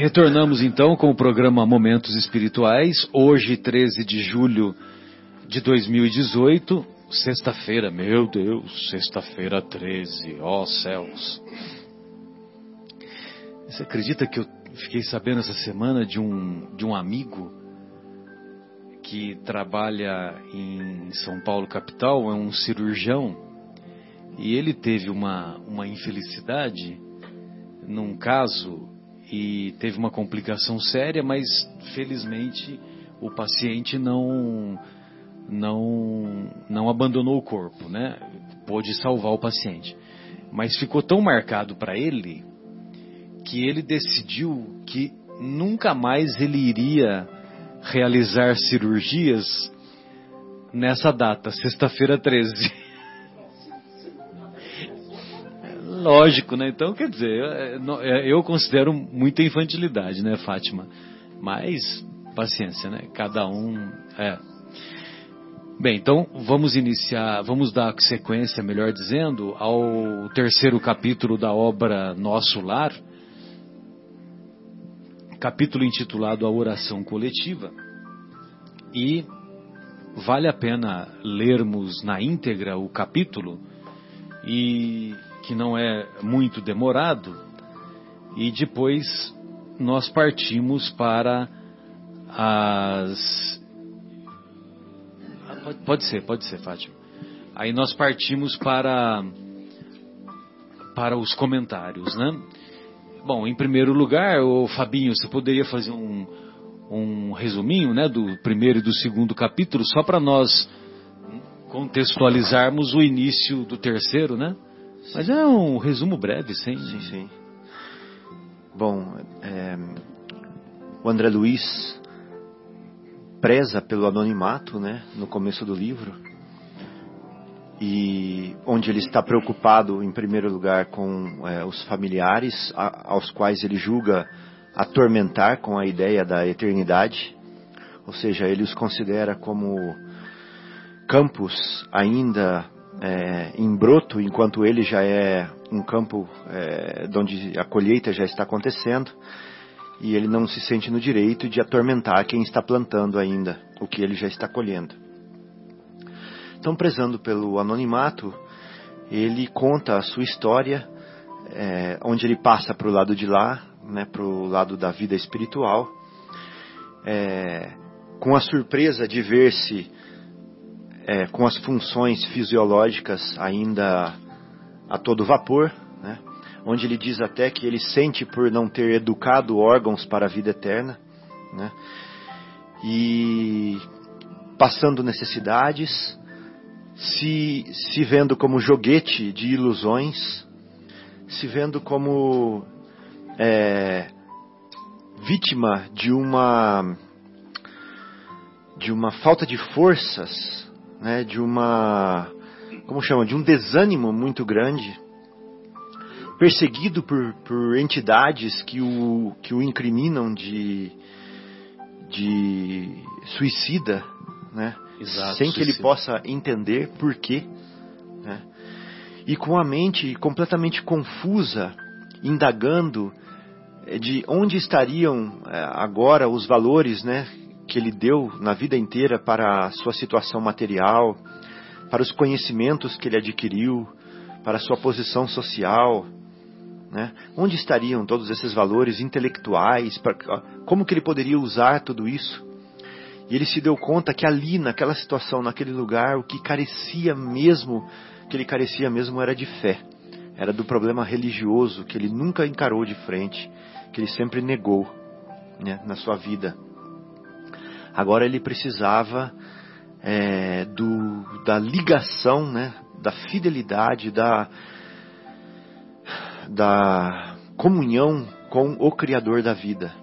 Retornamos então com o programa Momentos Espirituais, hoje 13 de julho de 2018, sexta-feira, meu Deus, sexta-feira 13, ó oh, céus. Você acredita que eu fiquei sabendo essa semana de um, de um amigo que trabalha em São Paulo capital, é um cirurgião, e ele teve uma, uma infelicidade num caso e teve uma complicação séria, mas felizmente o paciente não não não abandonou o corpo, né? Pôde salvar o paciente. Mas ficou tão marcado para ele que ele decidiu que nunca mais ele iria realizar cirurgias nessa data, sexta-feira 13. Lógico, né? Então, quer dizer, eu, é, eu considero muita infantilidade, né, Fátima? Mas, paciência, né? Cada um. É. Bem, então vamos iniciar, vamos dar sequência, melhor dizendo, ao terceiro capítulo da obra Nosso Lar, capítulo intitulado A Oração Coletiva. E vale a pena lermos na íntegra o capítulo e que não é muito demorado, e depois nós partimos para as. Pode ser, pode ser, Fátima. Aí nós partimos para para os comentários, né? Bom, em primeiro lugar, o Fabinho, você poderia fazer um, um resuminho, né, do primeiro e do segundo capítulo, só para nós contextualizarmos o início do terceiro, né? Mas é um resumo breve, sim. Sim, sim. Bom, é, o André Luiz preza pelo anonimato, né, no começo do livro, e onde ele está preocupado, em primeiro lugar, com é, os familiares, a, aos quais ele julga atormentar com a ideia da eternidade, ou seja, ele os considera como campos ainda é, em broto, enquanto ele já é um campo é, onde a colheita já está acontecendo, e ele não se sente no direito de atormentar quem está plantando ainda o que ele já está colhendo. Então, prezando pelo anonimato, ele conta a sua história, é, onde ele passa para o lado de lá, né, para o lado da vida espiritual, é, com a surpresa de ver-se é, com as funções fisiológicas ainda a todo vapor, né, onde ele diz até que ele sente por não ter educado órgãos para a vida eterna, né, e passando necessidades, se, se vendo como joguete de ilusões, se vendo como é, vítima de uma de uma falta de forças, né, de uma como chama, de um desânimo muito grande, perseguido por, por entidades que o que o incriminam de de suicida, né? Exato, sem que ele possa entender por quê. Né? E com a mente completamente confusa, indagando eh, de onde estariam eh, agora os valores né, que ele deu na vida inteira para a sua situação material, para os conhecimentos que ele adquiriu, para a sua posição social. Né? Onde estariam todos esses valores intelectuais? Para, como que ele poderia usar tudo isso? E ele se deu conta que ali, naquela situação, naquele lugar, o que carecia mesmo, que ele carecia mesmo era de fé. Era do problema religioso que ele nunca encarou de frente, que ele sempre negou né, na sua vida. Agora ele precisava é, do, da ligação, né, da fidelidade, da, da comunhão com o Criador da vida.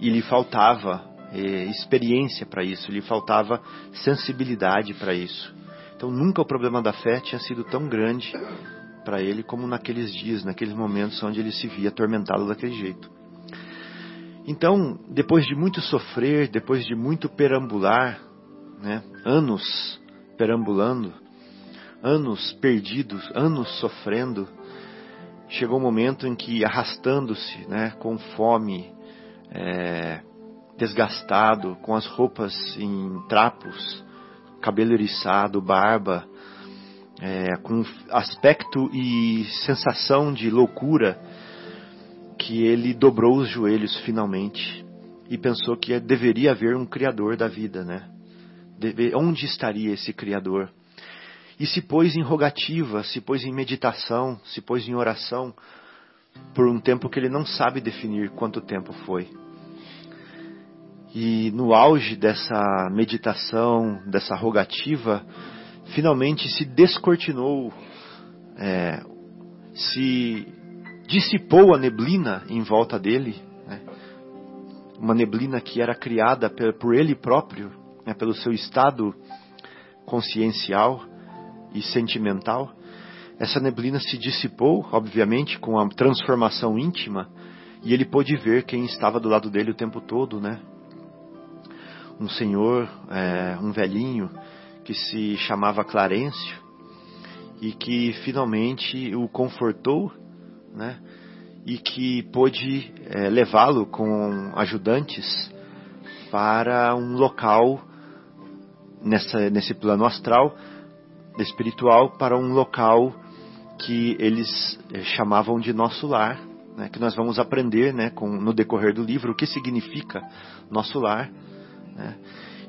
E lhe faltava é, experiência para isso, lhe faltava sensibilidade para isso. Então nunca o problema da fé tinha sido tão grande para ele como naqueles dias, naqueles momentos onde ele se via atormentado daquele jeito. Então, depois de muito sofrer, depois de muito perambular, né, anos perambulando, anos perdidos, anos sofrendo, chegou um momento em que arrastando-se, né, com fome, é, desgastado, com as roupas em trapos, cabelo eriçado, barba, é, com aspecto e sensação de loucura, que ele dobrou os joelhos finalmente e pensou que deveria haver um Criador da vida, né? Deve, onde estaria esse Criador? E se pôs em rogativa, se pôs em meditação, se pôs em oração por um tempo que ele não sabe definir quanto tempo foi. E no auge dessa meditação, dessa rogativa, finalmente se descortinou, é, se dissipou a neblina em volta dele, né? uma neblina que era criada por ele próprio, né? pelo seu estado consciencial e sentimental. Essa neblina se dissipou, obviamente, com a transformação íntima, e ele pôde ver quem estava do lado dele o tempo todo, né? Um senhor, é, um velhinho, que se chamava Clarencio, e que finalmente o confortou, né? E que pôde é, levá-lo com ajudantes para um local nessa, nesse plano astral, espiritual, para um local que eles eh, chamavam de nosso lar, né, que nós vamos aprender né, com, no decorrer do livro o que significa nosso lar. Né,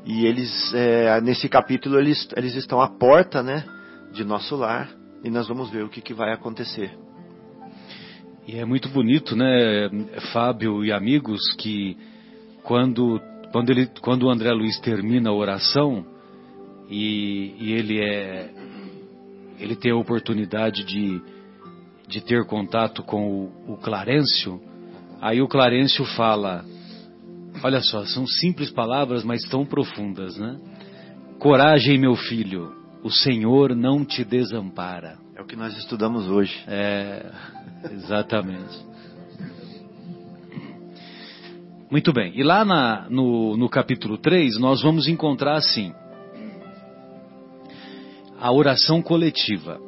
e eles, é, nesse capítulo, eles, eles estão à porta né, de nosso lar e nós vamos ver o que, que vai acontecer. E é muito bonito, né, Fábio e amigos, que quando, quando, ele, quando o André Luiz termina a oração e, e ele é ele tem a oportunidade de, de ter contato com o, o Clarencio, aí o Clarencio fala, olha só, são simples palavras, mas tão profundas, né? Coragem, meu filho, o Senhor não te desampara. É o que nós estudamos hoje. É, exatamente. Muito bem, e lá na, no, no capítulo 3 nós vamos encontrar assim: a oração coletiva.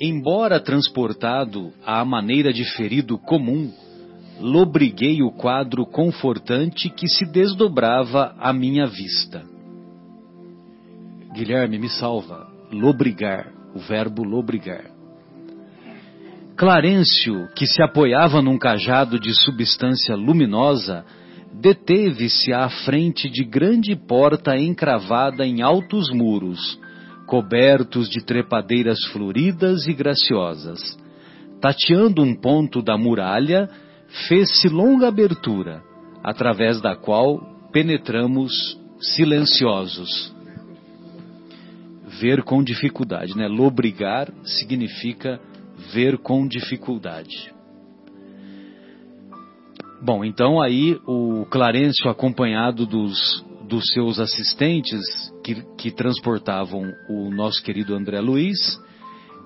Embora transportado à maneira de ferido comum, lobriguei o quadro confortante que se desdobrava à minha vista. Guilherme, me salva. Lobrigar, o verbo lobrigar. Clarencio, que se apoiava num cajado de substância luminosa, deteve-se à frente de grande porta encravada em altos muros, cobertos de trepadeiras floridas e graciosas. Tateando um ponto da muralha, fez-se longa abertura, através da qual penetramos silenciosos. Ver com dificuldade, né? Lobrigar significa ver com dificuldade. Bom, então aí o Clarencio, acompanhado dos dos seus assistentes que, que transportavam o nosso querido André Luiz,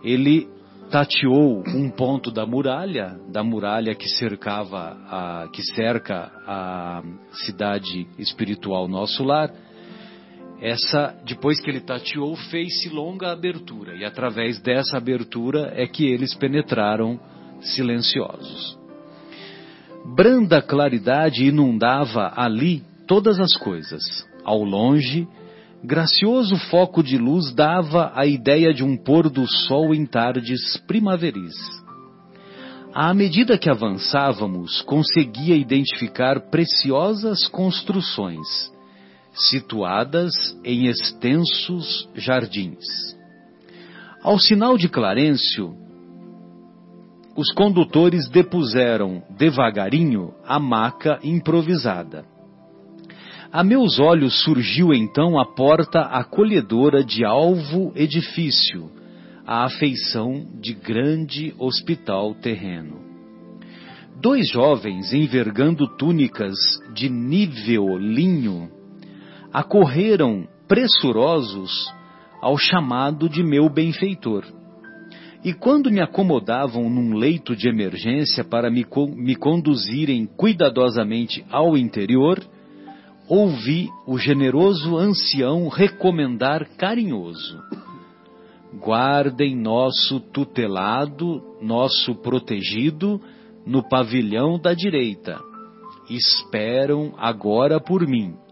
ele tateou um ponto da muralha, da muralha que cercava a, que cerca a cidade espiritual nosso lar. Essa, depois que ele tateou, fez-se longa abertura e através dessa abertura é que eles penetraram silenciosos. Branda claridade inundava ali todas as coisas. Ao longe, gracioso foco de luz dava a ideia de um pôr do sol em tardes primaveris. À medida que avançávamos, conseguia identificar preciosas construções, situadas em extensos jardins. Ao sinal de Clarencio, os condutores depuseram devagarinho a maca improvisada. A meus olhos surgiu então a porta acolhedora de alvo edifício, a afeição de grande hospital terreno. Dois jovens envergando túnicas de nível linho acorreram pressurosos ao chamado de meu benfeitor. E quando me acomodavam num leito de emergência para me, me conduzirem cuidadosamente ao interior, ouvi o generoso ancião recomendar carinhoso: guardem nosso tutelado, nosso protegido, no pavilhão da direita. esperam agora por mim.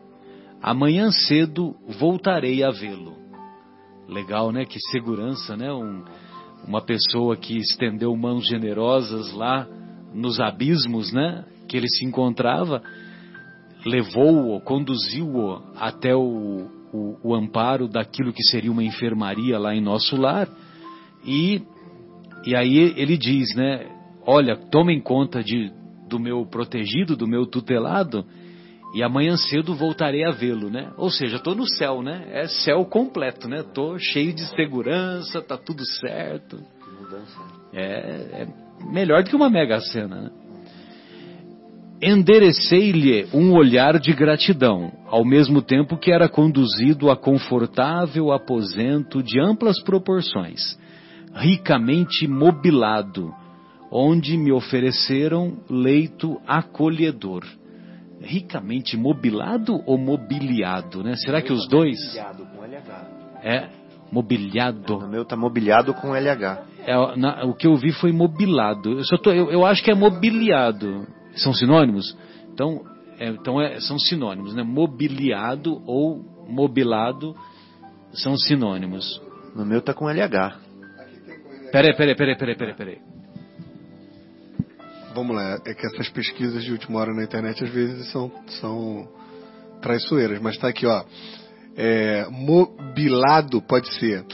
Amanhã cedo voltarei a vê-lo. Legal, né? Que segurança, né? Um, uma pessoa que estendeu mãos generosas lá nos abismos, né? Que ele se encontrava, levou-o, conduziu-o até o, o, o amparo daquilo que seria uma enfermaria lá em nosso lar. E, e aí ele diz, né? Olha, tomem conta de, do meu protegido, do meu tutelado, e amanhã cedo voltarei a vê-lo, né? Ou seja, estou no céu, né? É céu completo, né? Estou cheio de segurança, tá tudo certo. É, é melhor do que uma mega cena, né? Enderecei-lhe um olhar de gratidão, ao mesmo tempo que era conduzido a confortável aposento de amplas proporções, ricamente mobilado, onde me ofereceram leito acolhedor ricamente mobilado ou mobiliado, né? Será que os dois? Mobiliado com LH. É, mobiliado. O meu tá mobiliado com LH. É, na, o que eu vi foi mobilado. Eu, só tô, eu, eu acho que é mobiliado. São sinônimos? Então, é, então é, são sinônimos, né? Mobiliado ou mobilado são sinônimos. No meu tá com LH. Peraí, peraí, peraí, peraí, peraí, peraí vamos lá, é que essas pesquisas de última hora na internet às vezes são, são traiçoeiras, mas está aqui, ó. É, mobilado pode ser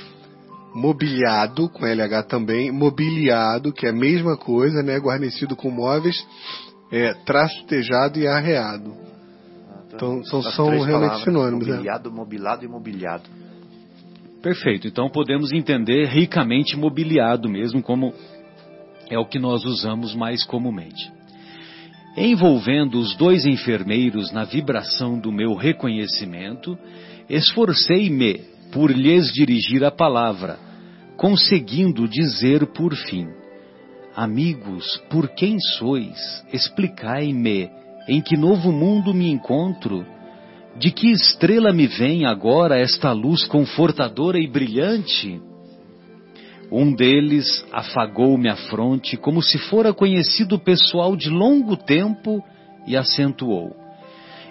mobiliado, com LH também, mobiliado, que é a mesma coisa, né? Guarnecido com móveis, é, trastejado e arreado. Ah, então, então são, são realmente palavras, sinônimos. Né? Mobiliado, né? mobilado e mobiliado. Perfeito. Então podemos entender ricamente mobiliado mesmo como é o que nós usamos mais comumente. Envolvendo os dois enfermeiros na vibração do meu reconhecimento, esforcei-me por lhes dirigir a palavra, conseguindo dizer por fim: Amigos, por quem sois? Explicai-me em que novo mundo me encontro. De que estrela me vem agora esta luz confortadora e brilhante? Um deles afagou-me a fronte como se fora conhecido pessoal de longo tempo e acentuou: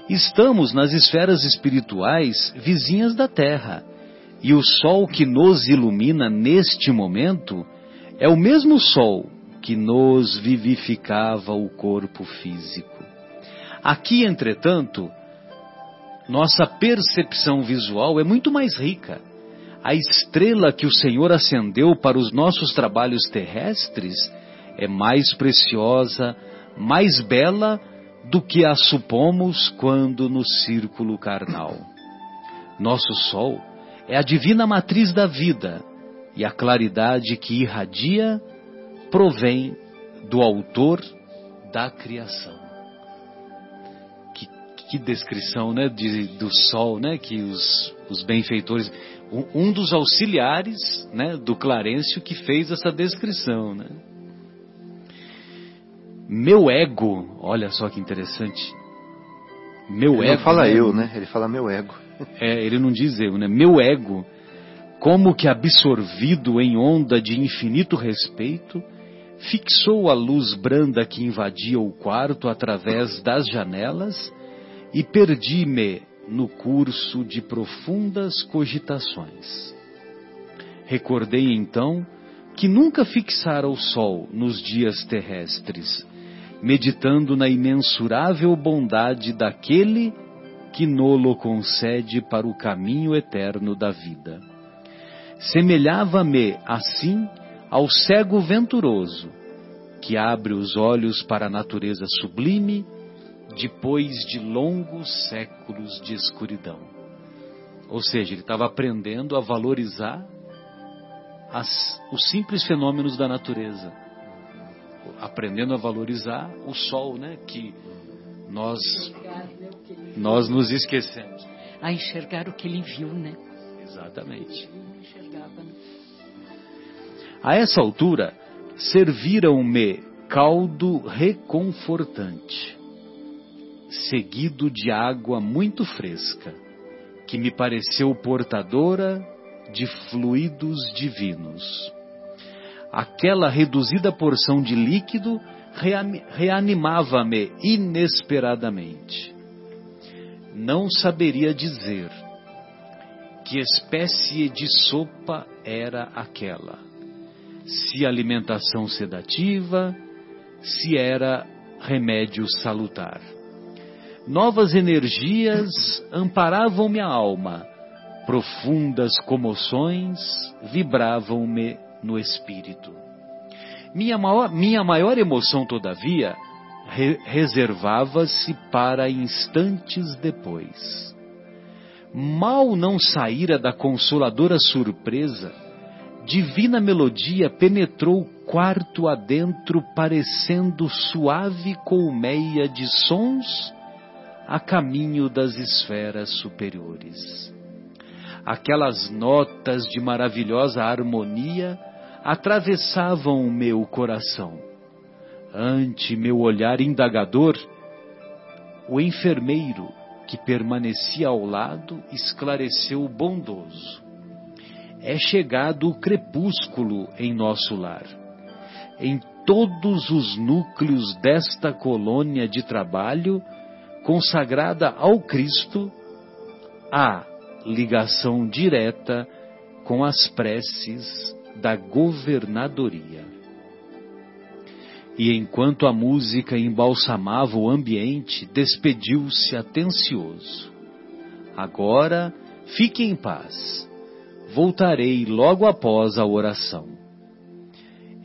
Estamos nas esferas espirituais vizinhas da Terra, e o sol que nos ilumina neste momento é o mesmo sol que nos vivificava o corpo físico. Aqui, entretanto, nossa percepção visual é muito mais rica a estrela que o Senhor acendeu para os nossos trabalhos terrestres é mais preciosa, mais bela do que a supomos quando no círculo carnal. Nosso Sol é a divina matriz da vida e a claridade que irradia provém do Autor da criação. Que, que descrição, né, de, do Sol, né, que os, os benfeitores um dos auxiliares né, do Clarencio que fez essa descrição. Né? Meu ego, olha só que interessante. Meu ele ego. Ele fala né? eu, né? Ele fala meu ego. É, ele não diz eu, né? Meu ego, como que absorvido em onda de infinito respeito, fixou a luz branda que invadia o quarto através das janelas e perdi-me no curso de profundas cogitações. Recordei então que nunca fixara o sol nos dias terrestres, meditando na imensurável bondade daquele que nolo concede para o caminho eterno da vida. Semelhava-me, assim, ao cego venturoso, que abre os olhos para a natureza sublime depois de longos séculos de escuridão. Ou seja, ele estava aprendendo a valorizar as, os simples fenômenos da natureza, aprendendo a valorizar o sol, né, que nós nós nos esquecemos. A enxergar o que ele viu, né? Exatamente. A essa altura, serviram-me caldo reconfortante seguido de água muito fresca, que me pareceu portadora de fluidos divinos. Aquela reduzida porção de líquido reanimava-me inesperadamente. Não saberia dizer que espécie de sopa era aquela. Se alimentação sedativa, se era remédio salutar. Novas energias amparavam minha alma, profundas comoções vibravam-me no espírito. Minha maior, minha maior emoção, todavia, re reservava-se para instantes depois. Mal não saíra da consoladora surpresa, divina melodia penetrou quarto adentro, parecendo suave colmeia de sons a caminho das esferas superiores. Aquelas notas de maravilhosa harmonia atravessavam o meu coração. Ante meu olhar indagador, o enfermeiro que permanecia ao lado esclareceu bondoso. É chegado o crepúsculo em nosso lar. Em todos os núcleos desta colônia de trabalho, consagrada ao Cristo, há ligação direta com as preces da governadoria. E enquanto a música embalsamava o ambiente, despediu-se atencioso. Agora, fique em paz. Voltarei logo após a oração.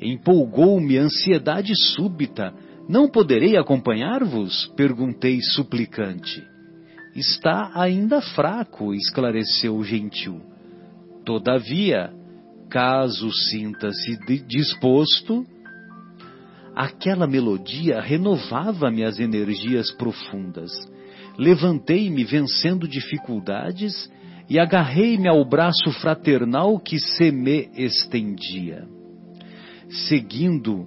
Empolgou-me ansiedade súbita. Não poderei acompanhar-vos? Perguntei suplicante. Está ainda fraco, esclareceu o gentil. Todavia, caso sinta-se disposto, aquela melodia renovava-me as energias profundas. Levantei-me vencendo dificuldades e agarrei-me ao braço fraternal que se me estendia. Seguindo,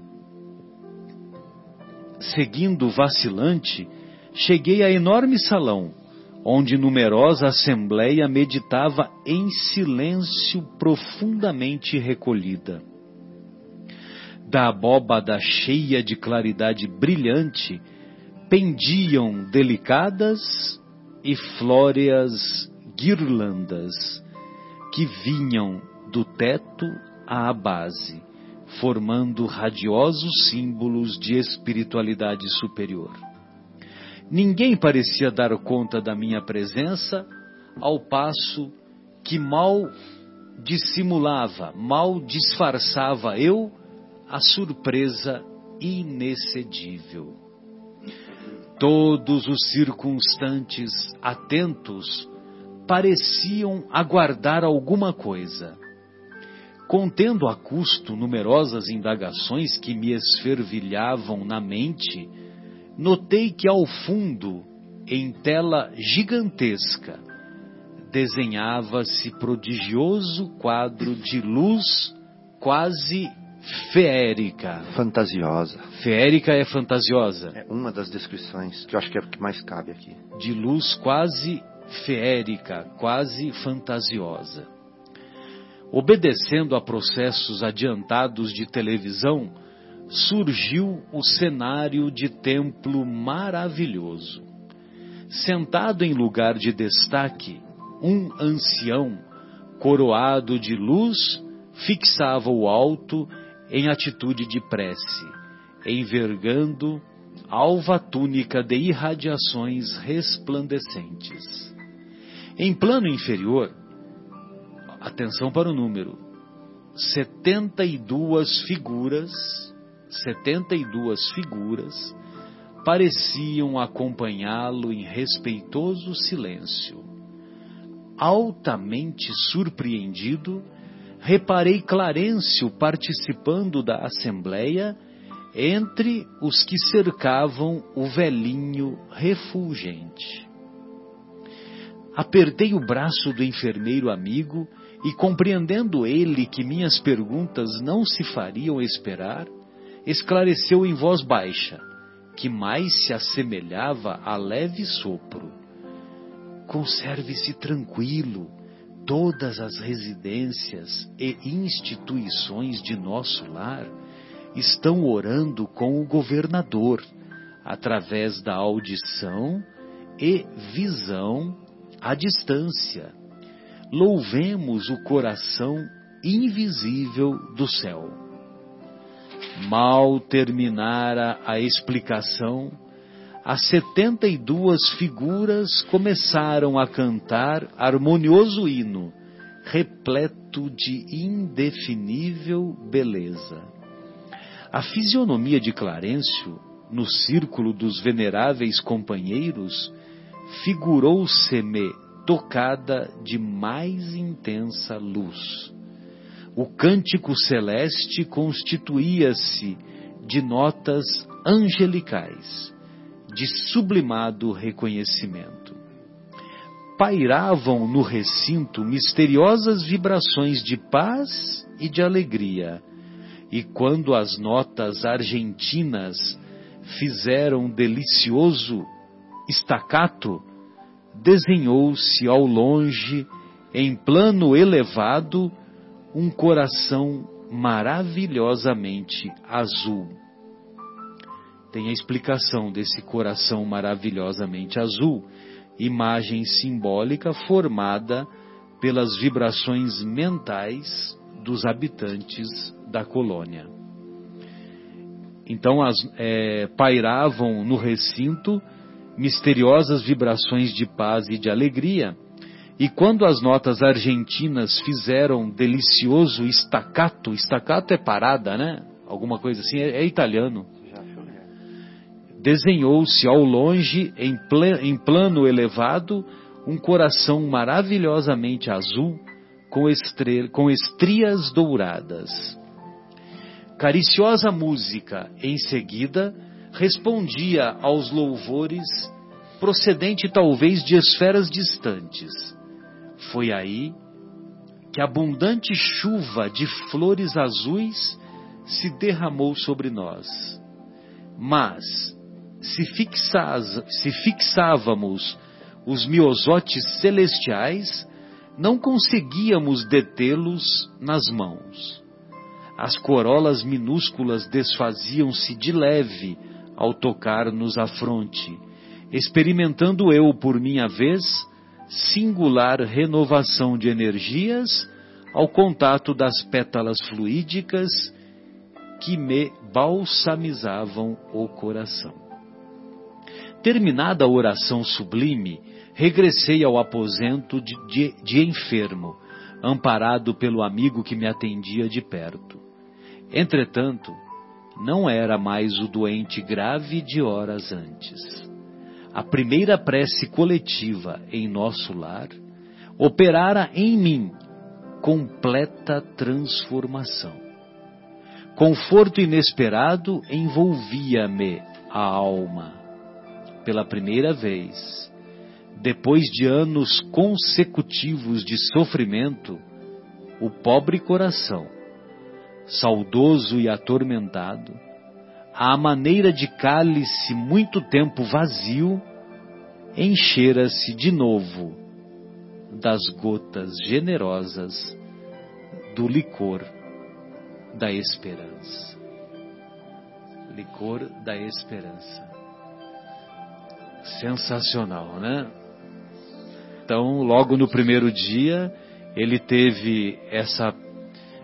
seguindo vacilante, cheguei a enorme salão onde numerosa assembleia meditava em silêncio profundamente recolhida. Da abóbada cheia de claridade brilhante pendiam delicadas e flóreas guirlandas que vinham do teto à base, formando radiosos símbolos de espiritualidade superior. Ninguém parecia dar conta da minha presença, ao passo que mal dissimulava, mal disfarçava eu a surpresa inexcedível. Todos os circunstantes atentos pareciam aguardar alguma coisa. Contendo a custo numerosas indagações que me esfervilhavam na mente, notei que ao fundo, em tela gigantesca, desenhava-se prodigioso quadro de luz quase feérica. Fantasiosa. Feérica é fantasiosa. É uma das descrições que eu acho que é o que mais cabe aqui. De luz quase feérica, quase fantasiosa. Obedecendo a processos adiantados de televisão, surgiu o cenário de templo maravilhoso. Sentado em lugar de destaque, um ancião, coroado de luz, fixava o alto em atitude de prece, envergando alva túnica de irradiações resplandecentes. Em plano inferior, atenção para o número, 72 figuras 72 figuras pareciam acompanhá-lo em respeitoso silêncio. Altamente surpreendido, reparei Clarencio participando da assembleia entre os que cercavam o velhinho refulgente. Apertei o braço do enfermeiro amigo e, compreendendo ele que minhas perguntas não se fariam esperar, esclareceu em voz baixa, que mais se assemelhava a leve sopro. Conserve-se tranquilo, todas as residências e instituições de nosso lar estão orando com o governador, através da audição e visão à distância. Louvemos o coração invisível do céu. Mal terminara a explicação, as setenta e duas figuras começaram a cantar harmonioso hino, repleto de indefinível beleza. A fisionomia de Clarencio, no círculo dos veneráveis companheiros, figurou-se-me tocada de mais intensa luz. O cântico celeste constituía-se de notas angelicais de sublimado reconhecimento. Pairavam no recinto misteriosas vibrações de paz e de alegria, e quando as notas argentinas fizeram delicioso estacato, desenhou-se ao longe, em plano elevado, um coração maravilhosamente azul tem a explicação desse coração maravilhosamente azul, imagem simbólica formada pelas vibrações mentais dos habitantes da colônia. Então as, é, pairavam no recinto misteriosas vibrações de paz e de alegria, e quando as notas argentinas fizeram delicioso estacato, estacato é parada, né? Alguma coisa assim, é, é italiano desenhou-se ao longe, em, em plano elevado, um coração maravilhosamente azul, com, com estrias douradas. Cariciosa música, em seguida, respondia aos louvores, procedente talvez de esferas distantes. Foi aí que abundante chuva de flores azuis se derramou sobre nós. Mas, se, fixaz, se fixávamos os miosotes celestiais, não conseguíamos detê-los nas mãos. As corolas minúsculas desfaziam-se de leve ao tocar-nos a fronte, experimentando eu, por minha vez, singular renovação de energias ao contato das pétalas fluídicas que me balsamizavam o coração. Terminada a oração sublime, regressei ao aposento de, de, de enfermo, amparado pelo amigo que me atendia de perto. Entretanto, não era mais o doente grave de horas antes. A primeira prece coletiva em nosso lar operara em mim completa transformação. Conforto inesperado envolvia-me a alma pela primeira vez, depois de anos consecutivos de sofrimento, o pobre coração, saudoso e atormentado, à maneira de cálice muito tempo vazio, enchera-se de novo das gotas generosas do licor da esperança. Licor da esperança. Sensacional, né? Então, logo no primeiro dia, ele teve essa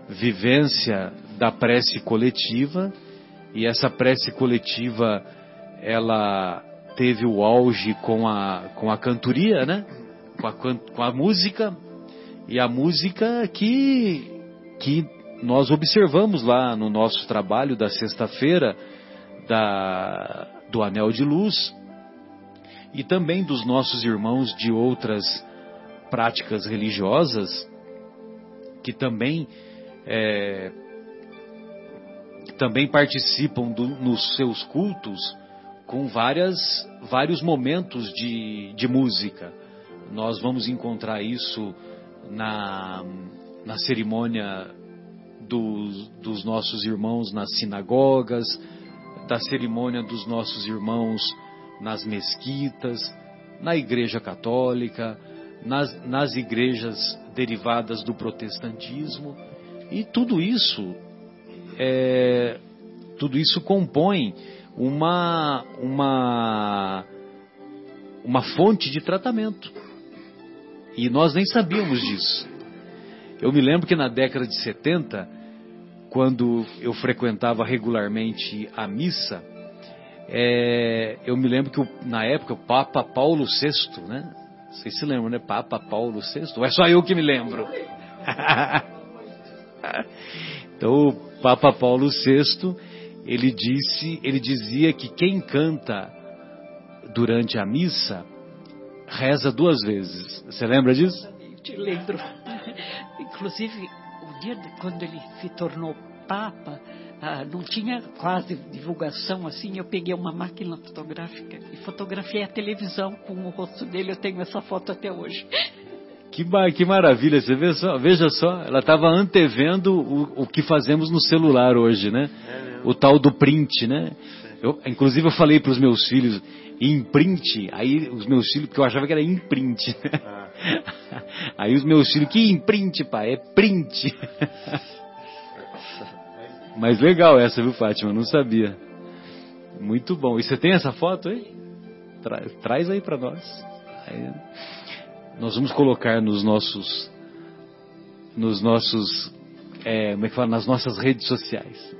vivência da prece coletiva, e essa prece coletiva, ela teve o auge com a, com a cantoria, né? Com a, com a música, e a música que, que nós observamos lá no nosso trabalho da sexta-feira, da, do Anel de Luz, e também dos nossos irmãos de outras práticas religiosas que também é, também participam do, nos seus cultos com várias, vários momentos de, de música. Nós vamos encontrar isso na, na cerimônia dos, dos nossos irmãos nas sinagogas, da cerimônia dos nossos irmãos nas mesquitas, na Igreja Católica, nas, nas igrejas derivadas do protestantismo, e tudo isso é, tudo isso compõe uma, uma, uma fonte de tratamento. E nós nem sabíamos disso. Eu me lembro que na década de 70, quando eu frequentava regularmente a missa, é, eu me lembro que na época o Papa Paulo VI, né? Vocês se lembram, né? Papa Paulo VI? Ou é só eu que me lembro? então o Papa Paulo VI, ele disse, ele dizia que quem canta durante a missa reza duas vezes. Você lembra disso? Eu te lembro. Inclusive, o dia de, quando ele se tornou Papa, ah, não tinha quase divulgação assim. Eu peguei uma máquina fotográfica e fotografei a televisão com o rosto dele. Eu tenho essa foto até hoje. Que, que maravilha, você vê só, veja só, ela estava antevendo o, o que fazemos no celular hoje, né? É o tal do print, né? Eu, inclusive eu falei para os meus filhos, imprint, aí os meus filhos, porque eu achava que era imprint. Ah. Aí os meus filhos, que imprint, pai? É print. Mas legal essa, viu, Fátima? Não sabia. Muito bom. E você tem essa foto aí? Tra traz aí para nós. Aí, nós vamos colocar nos nossos, nos nossos, é, como é que fala? Nas nossas redes sociais.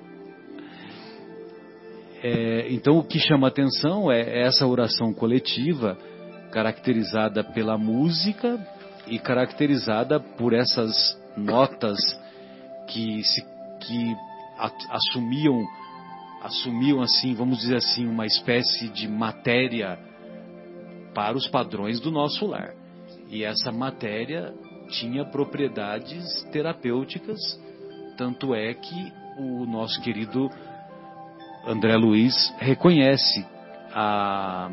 É, então, o que chama atenção é essa oração coletiva, caracterizada pela música e caracterizada por essas notas que, se, que assumiam, assumiam assim, vamos dizer assim, uma espécie de matéria para os padrões do nosso lar. E essa matéria tinha propriedades terapêuticas, tanto é que o nosso querido André Luiz reconhece a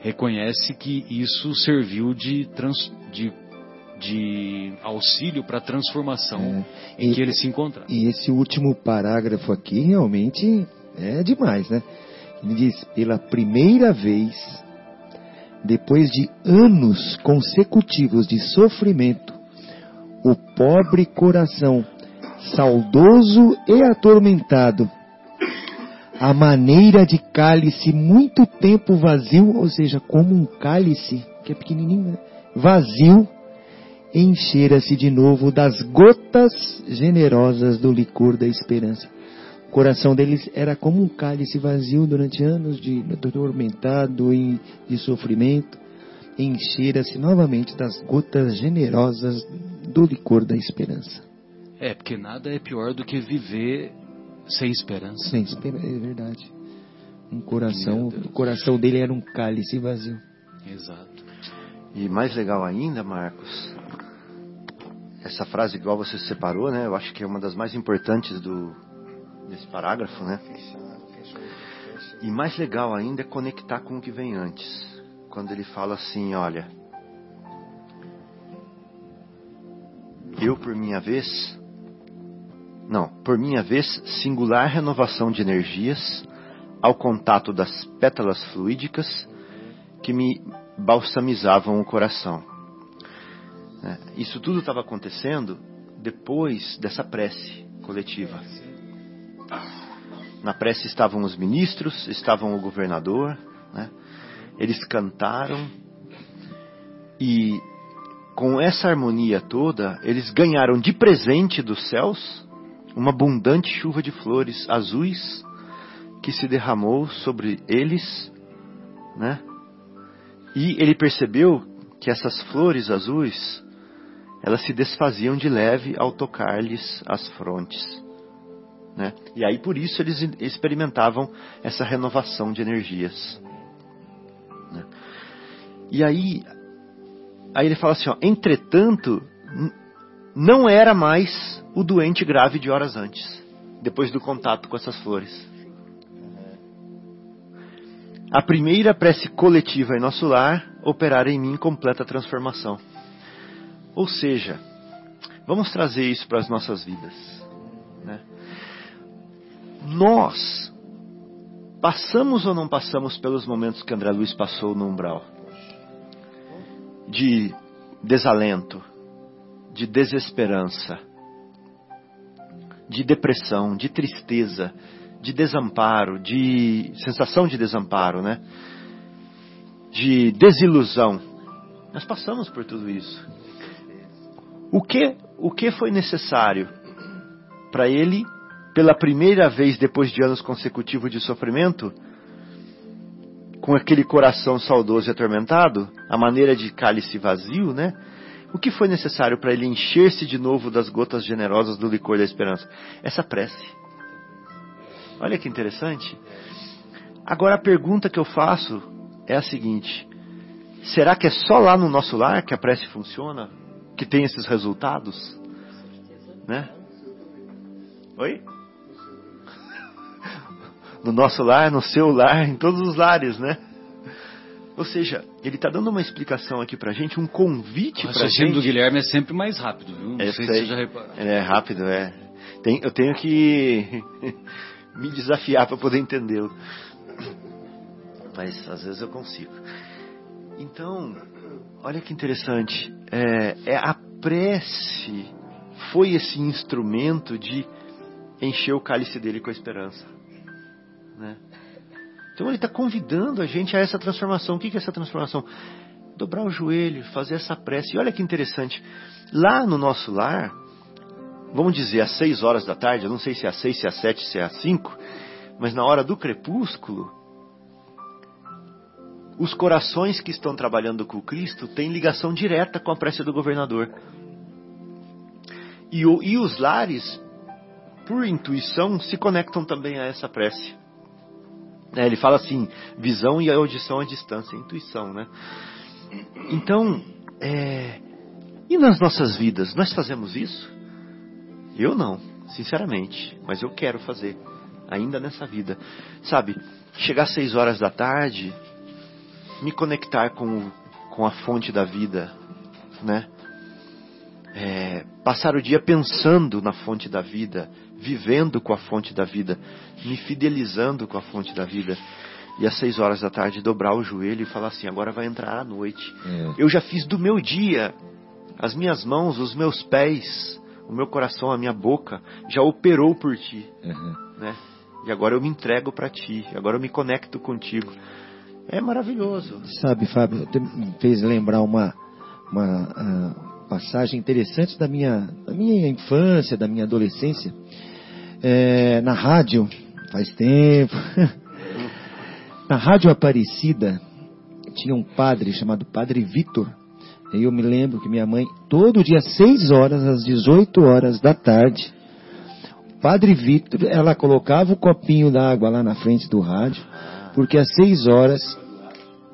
reconhece que isso serviu de, trans, de de auxílio para a transformação é. em e, que ele se encontra. E esse último parágrafo aqui realmente é demais, né? Ele diz: pela primeira vez, depois de anos consecutivos de sofrimento, o pobre coração, saudoso e atormentado, a maneira de cálice muito tempo vazio, ou seja, como um cálice, que é pequenininho, né? vazio, enchera-se de novo das gotas generosas do licor da esperança. O coração deles era como um cálice vazio durante anos de atormentado e de sofrimento. Enchera-se novamente das gotas generosas do licor da esperança. É, porque nada é pior do que viver sem esperança. Sem esperança, é verdade. Um coração, o coração dele era um cálice vazio. Exato. E mais legal ainda, Marcos, essa frase igual você separou, né? Eu acho que é uma das mais importantes do desse parágrafo, né? E mais legal ainda é conectar com o que vem antes. Quando ele fala assim, olha, eu por minha vez, não, por minha vez, singular renovação de energias ao contato das pétalas fluídicas que me balsamizavam o coração né? Isso tudo estava acontecendo depois dessa prece coletiva. Na prece estavam os ministros, estavam o governador, né? eles cantaram e com essa harmonia toda, eles ganharam de presente dos céus uma abundante chuva de flores azuis que se derramou sobre eles, né? E ele percebeu que essas flores azuis elas se desfaziam de leve ao tocar-lhes as frontes. Né? E aí por isso eles experimentavam essa renovação de energias. Né? E aí, aí ele fala assim: ó, entretanto, não era mais o doente grave de horas antes, depois do contato com essas flores. A primeira prece coletiva em nosso lar operara em mim completa transformação. Ou seja, vamos trazer isso para as nossas vidas. Né? Nós passamos ou não passamos pelos momentos que André Luiz passou no umbral? De desalento, de desesperança, de depressão, de tristeza, de desamparo, de sensação de desamparo, né? De desilusão. Nós passamos por tudo isso. O que, o que foi necessário para ele, pela primeira vez depois de anos consecutivos de sofrimento, com aquele coração saudoso e atormentado, a maneira de cálice vazio, né? O que foi necessário para ele encher-se de novo das gotas generosas do licor da esperança? Essa prece. Olha que interessante. Agora a pergunta que eu faço é a seguinte: será que é só lá no nosso lar que a prece funciona? Que tem esses resultados? Né? Oi? No nosso lar, no seu lar, em todos os lares, né? Ou seja, ele está dando uma explicação aqui pra gente, um convite pra gente. O raciocínio do Guilherme é sempre mais rápido, viu? Não é, sei, se já É rápido, é. Tem, eu tenho que me desafiar para poder entendê-lo. Mas às vezes eu consigo. Então, olha que interessante. É, é a prece foi esse instrumento de encher o cálice dele com a esperança. Né? Então ele está convidando a gente a essa transformação. O que é essa transformação? Dobrar o joelho, fazer essa prece. E olha que interessante. Lá no nosso lar, vamos dizer às seis horas da tarde, eu não sei se é às seis, se é às sete, se é às cinco, mas na hora do crepúsculo, os corações que estão trabalhando com Cristo têm ligação direta com a prece do governador. E, e os lares, por intuição, se conectam também a essa prece. É, ele fala assim, visão e audição à distância, intuição, né? Então, é, e nas nossas vidas, nós fazemos isso? Eu não, sinceramente, mas eu quero fazer, ainda nessa vida. Sabe, chegar às seis horas da tarde, me conectar com, com a fonte da vida, né? É, passar o dia pensando na fonte da vida, vivendo com a fonte da vida, me fidelizando com a fonte da vida. E às seis horas da tarde dobrar o joelho e falar assim: agora vai entrar a noite. É. Eu já fiz do meu dia, as minhas mãos, os meus pés, o meu coração, a minha boca, já operou por ti. Uhum. Né? E agora eu me entrego para ti, agora eu me conecto contigo. É maravilhoso. Sabe, Fábio, me fez lembrar uma, uma uh, passagem interessante da minha, da minha infância, da minha adolescência é, na rádio, faz tempo. na Rádio Aparecida tinha um padre chamado Padre Vitor. E eu me lembro que minha mãe, todo dia, às 6 horas, às 18 horas da tarde, Padre Vitor, ela colocava o copinho d'água lá na frente do rádio, porque às 6 horas,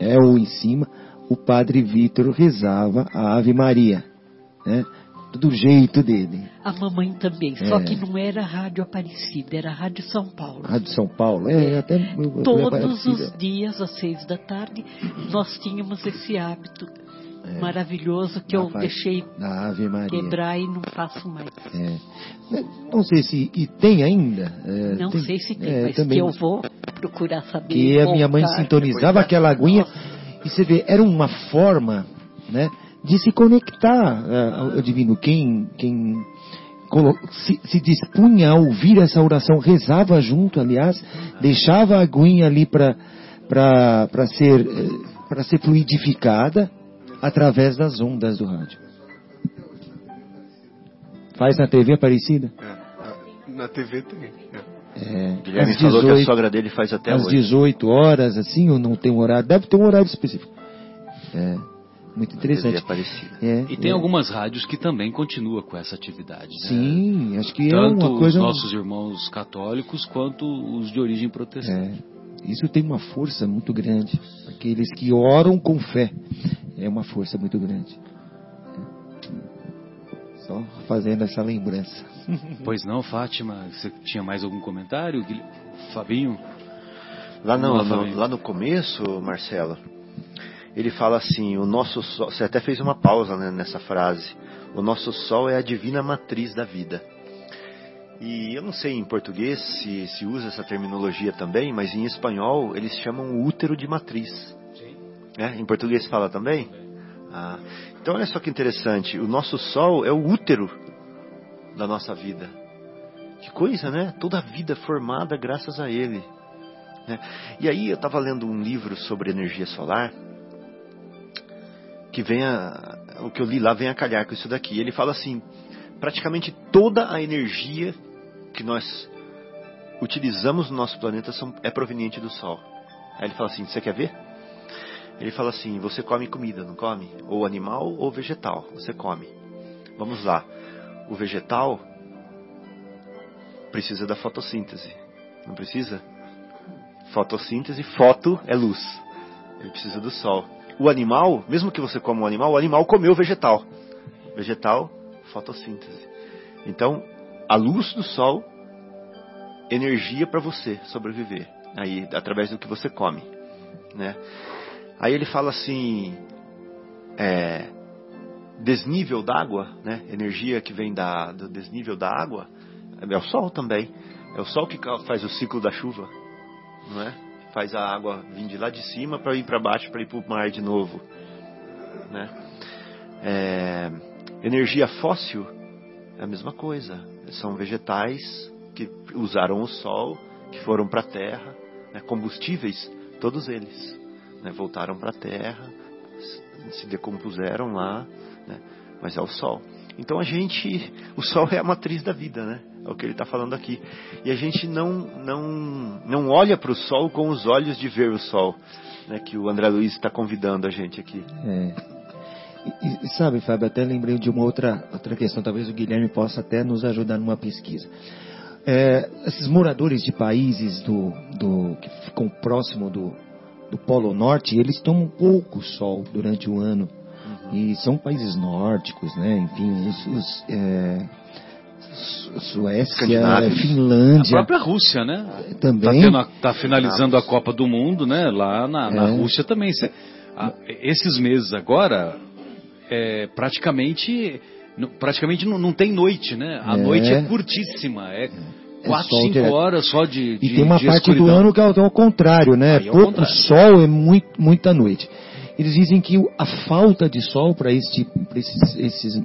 é ou em cima, o Padre Vitor rezava a Ave Maria. Né? do jeito dele. A mamãe também, é. só que não era Rádio Aparecida, era Rádio São Paulo. Rádio São Paulo, é, até. Todos os dias, às seis da tarde, nós tínhamos esse hábito é. maravilhoso que eu deixei quebrar e não faço mais. É. Não sei se e tem ainda. É, não tem, sei se tem, é, mas também, que eu vou procurar saber. Que a minha mãe sintonizava aquela aguinha e você vê, era uma forma, né? De se conectar uh, ao divino. Quem, quem se, se, dispunha a ouvir essa oração, rezava junto, aliás, deixava a aguinha ali para ser, eh, para ser fluidificada através das ondas do rádio. Faz na TV Aparecida? É, na TV tem. É. Guilherme 18, falou que a sogra dele faz até às hoje. Às 18 horas, assim, ou não tem um horário? Deve ter um horário específico. É. Muito interessante. É, e tem é. algumas rádios que também continuam com essa atividade. Né? Sim, acho que Tanto é uma coisa. os nossos irmãos católicos quanto os de origem protestante. É, isso tem uma força muito grande. Aqueles que oram com fé é uma força muito grande. Só fazendo essa lembrança. Pois não, Fátima, você tinha mais algum comentário? Fabinho? Lá no, no, lá no começo, Marcelo, ele fala assim: o nosso sol, você até fez uma pausa né, nessa frase. O nosso sol é a divina matriz da vida. E eu não sei em português se se usa essa terminologia também, mas em espanhol eles chamam útero de matriz. Sim. É, em português fala também? Ah, então olha só que interessante. O nosso sol é o útero da nossa vida. Que coisa, né? Toda a vida formada graças a ele. Né? E aí eu estava lendo um livro sobre energia solar que vem a, o que eu li lá vem a calhar com isso daqui. Ele fala assim, praticamente toda a energia que nós utilizamos no nosso planeta são, é proveniente do Sol. Aí ele fala assim, você quer ver? Ele fala assim, você come comida, não come? Ou animal ou vegetal, você come. Vamos lá. O vegetal precisa da fotossíntese. Não precisa? Fotossíntese, foto é luz. Ele precisa do sol. O animal, mesmo que você coma um animal, o animal comeu vegetal. Vegetal, fotossíntese. Então, a luz do sol, energia para você sobreviver. Aí, através do que você come, né? Aí ele fala assim, é, desnível d'água, né? Energia que vem da, do desnível da água, é o sol também. É o sol que faz o ciclo da chuva, não é? Faz a água vir de lá de cima para ir para baixo para ir para o mar de novo, né? É, energia fóssil é a mesma coisa. São vegetais que usaram o sol, que foram para a terra, né? combustíveis, todos eles, né? voltaram para a terra, se decompuseram lá, né? mas é o sol. Então a gente, o sol é a matriz da vida, né? É o que ele está falando aqui. E a gente não, não, não olha para o sol com os olhos de ver o sol, né? Que o André Luiz está convidando a gente aqui. É. E, e, sabe, Fábio, até lembrei de uma outra, outra questão, talvez o Guilherme possa até nos ajudar numa pesquisa. É, esses moradores de países do, do, que ficam próximo do, do Polo Norte, eles tomam pouco sol durante o ano. E são países nórdicos, né? Enfim, os, os é, Suécia, Finlândia. A própria Rússia, né? Também. Está tá finalizando a Copa do Mundo, né? Lá na, na é. Rússia também. Esses meses agora, é, praticamente, praticamente não, não tem noite, né? A é. noite é curtíssima. É, 4, é 5 horas só de, de E tem uma de parte escuridão. do ano que é o contrário, né? Aí é Pouco contrário. sol é muito, muita noite. Eles dizem que a falta de sol para esse, esses, esses,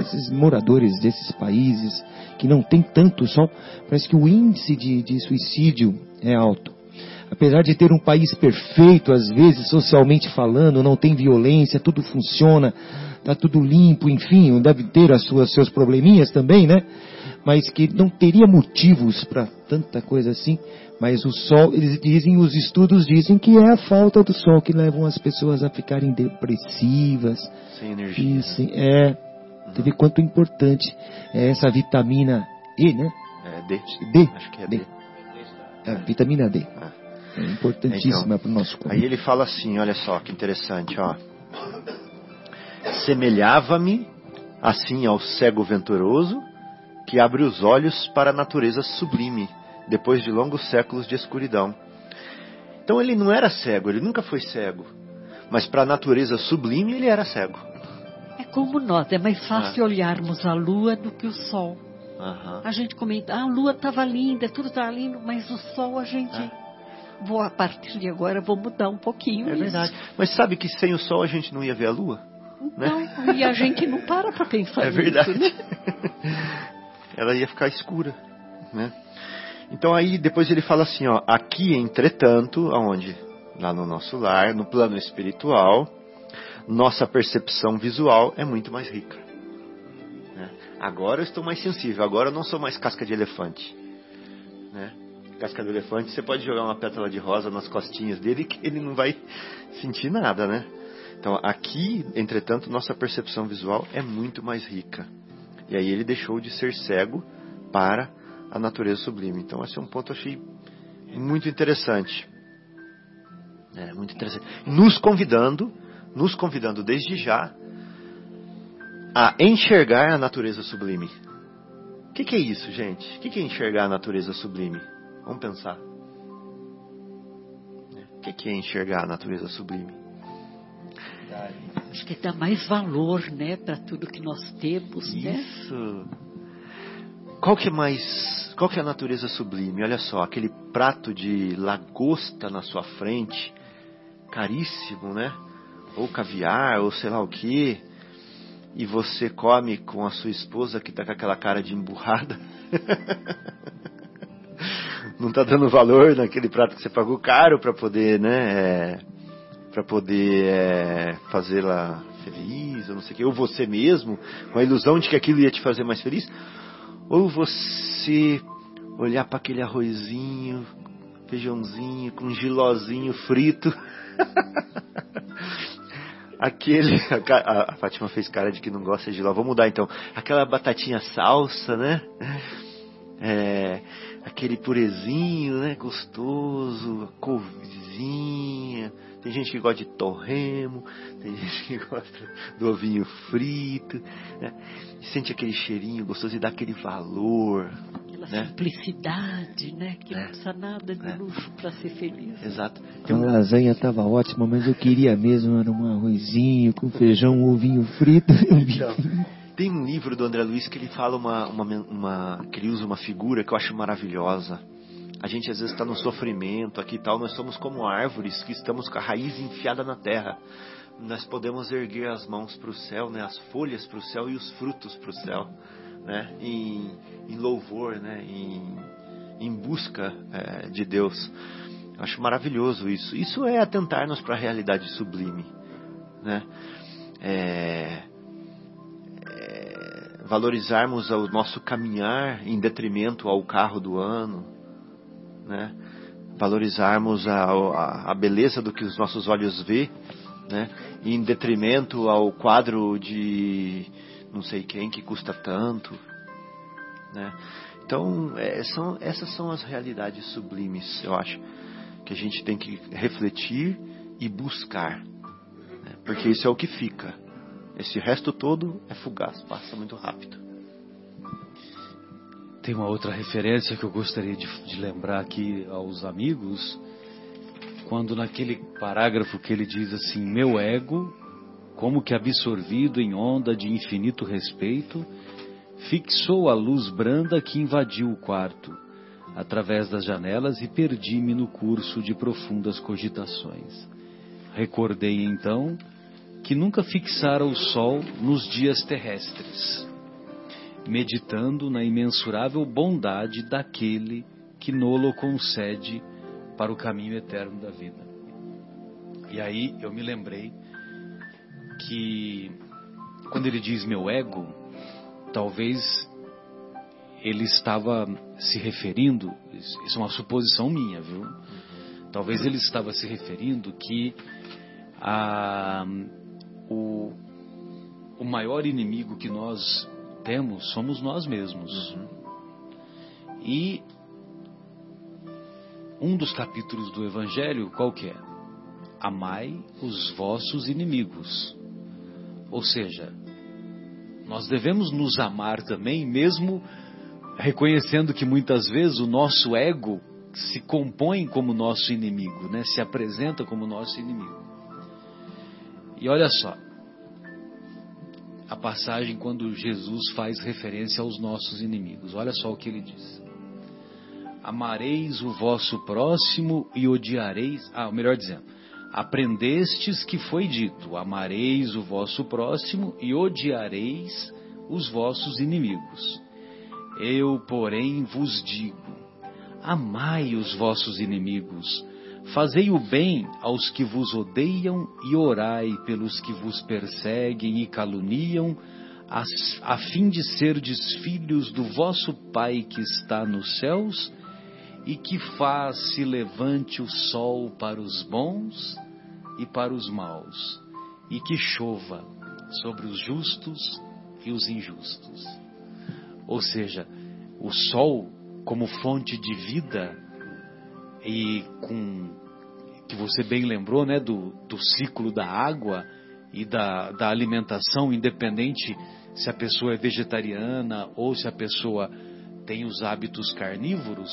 esses moradores desses países que não tem tanto sol, parece que o índice de, de suicídio é alto. Apesar de ter um país perfeito, às vezes, socialmente falando, não tem violência, tudo funciona, está tudo limpo, enfim, deve ter as suas seus probleminhas também, né? Mas que não teria motivos para tanta coisa assim. Mas o sol, eles dizem, os estudos dizem que é a falta do sol que levam as pessoas a ficarem depressivas. Sem energia. E, sem, é, você vê quanto importante é essa vitamina E, né? É D. D. Acho que é D. D. É, vitamina D. Ah. É importantíssima Então, para o nosso corpo. Aí ele fala assim, olha só que interessante, ó. Semelhava-me assim ao cego venturoso que abre os olhos para a natureza sublime depois de longos séculos de escuridão. Então ele não era cego, ele nunca foi cego, mas para a natureza sublime ele era cego. É como nós, é mais fácil Ah. olharmos a lua do que o sol. Aham. A gente comenta, ah, a lua estava linda, tudo estava lindo, mas o sol a gente. Vou, a partir de agora, vou mudar um pouquinho É isso. verdade. Mas sabe que sem o sol a gente não ia ver a lua? Então, e a gente não para para pensar É nisso, verdade. né? Ela ia ficar escura, né? Então aí depois ele fala assim, ó, aqui entretanto, aonde? Lá no nosso lar, no plano espiritual, nossa percepção visual é muito mais rica. né? Agora eu estou mais sensível, agora eu não sou mais casca de elefante. Né? Casca de elefante, você pode jogar uma pétala de rosa nas costinhas dele que ele não vai sentir nada, né? Então aqui, entretanto, nossa percepção visual é muito mais rica. E aí ele deixou de ser cego para a natureza sublime. Então esse é um ponto que eu achei muito interessante. É, muito interessante. Nos convidando, nos convidando desde já a enxergar a natureza sublime. O que, que é isso, gente? O que, que é enxergar a natureza sublime? Vamos pensar. O que, que é enxergar a natureza sublime? Acho que dá mais valor, né, para tudo que nós temos, né? Isso. Qual que é mais, qual que é a natureza sublime? Olha só, aquele prato de lagosta na sua frente, caríssimo, né? Ou caviar, ou sei lá o que. e você come com a sua esposa que está com aquela cara de emburrada. não está dando valor naquele prato que você pagou caro para poder, né, é, para poder é, fazê-la feliz, ou não sei o que, ou você mesmo, com a ilusão de que aquilo ia te fazer mais feliz, ou você olhar para aquele arrozinho, feijãozinho com um gilozinho frito. aquele. A, a, Fátima fez cara de que não gosta de giló. Vou mudar então. Aquela batatinha salsa, né? É, aquele purezinho, né? Gostoso, couvezinha. Tem gente que gosta de torremo, tem gente que gosta do ovinho frito, né? Sente aquele cheirinho gostoso e dá aquele valor. Aquela né? simplicidade, né? Que não é. precisa nada de é. luxo para ser feliz. Exato. Tem a lasanha estava ótima, mas eu queria mesmo era um arrozinho com feijão, um ovinho frito. Então, tem um livro do André Luiz que ele fala uma, uma, uma, que ele usa uma figura que eu acho maravilhosa. A gente às vezes está no sofrimento aqui e tal, nós somos como árvores que estamos com a raiz enfiada na terra. Nós podemos erguer as mãos para o céu, né, as folhas para o céu e os frutos para o céu, né, em, em louvor, né, em, em busca é, de Deus. Eu acho maravilhoso isso. Isso é atentar-nos para a realidade sublime, né? É, é, valorizarmos o nosso caminhar em detrimento ao carro do ano, né? valorizarmos a, a, a, beleza do que os nossos olhos vê, né? em detrimento ao quadro de não sei quem que custa tanto. Né? Então, é, são, essas são as realidades sublimes, eu acho, que a gente tem que refletir e buscar, né? porque isso é o que fica. Esse resto todo é fugaz, passa muito rápido. Tem uma outra referência que eu gostaria de, de lembrar aqui aos amigos, quando naquele parágrafo que ele diz assim: Meu ego, como que absorvido em onda de infinito respeito, fixou a luz branda que invadiu o quarto, através das janelas, e perdi-me no curso de profundas cogitações. Recordei então que nunca fixara o sol nos dias terrestres meditando na imensurável bondade daquele que nolo concede para o caminho eterno da vida. E aí eu me lembrei que quando ele diz meu ego, talvez ele estava se referindo, isso é uma suposição minha, viu? Talvez ele estava se referindo que a, o, o maior inimigo que nós temos somos nós mesmos. E um dos capítulos do Evangelho, qual que é? Amai os vossos inimigos. Ou seja, nós devemos nos amar também, mesmo reconhecendo que muitas vezes o nosso ego se compõe como nosso inimigo, né? se apresenta como nosso inimigo. E olha só, a passagem quando Jesus faz referência aos nossos inimigos. Olha só o que ele diz: Amareis o vosso próximo e odiareis. Ah, melhor dizendo, aprendestes que foi dito: Amareis o vosso próximo e odiareis os vossos inimigos. Eu, porém, vos digo: Amai os vossos inimigos Fazei o bem aos que vos odeiam e orai pelos que vos perseguem e caluniam, a, fim de serdes filhos do vosso Pai que está nos céus e que faz se levante o sol para os bons e para os maus, e que chova sobre os justos e os injustos. Ou seja, o sol como fonte de vida e com que você bem lembrou, né, do, do ciclo da água e da, da alimentação, independente se a pessoa é vegetariana ou se a pessoa tem os hábitos carnívoros,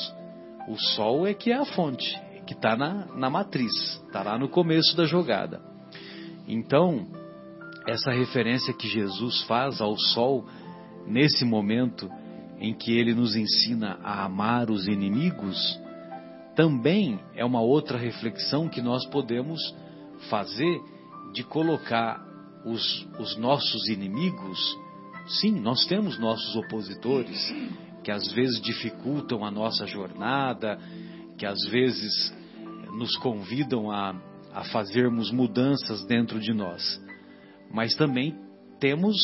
o sol é que é a fonte, que está na, na matriz, está lá no começo da jogada. Então, essa referência que Jesus faz ao sol, nesse momento em que ele nos ensina a amar os inimigos, também é uma outra reflexão que nós podemos fazer de colocar os, os nossos inimigos, sim, nós temos nossos opositores, que às vezes dificultam a nossa jornada, que às vezes nos convidam a, a fazermos mudanças dentro de nós. Mas também temos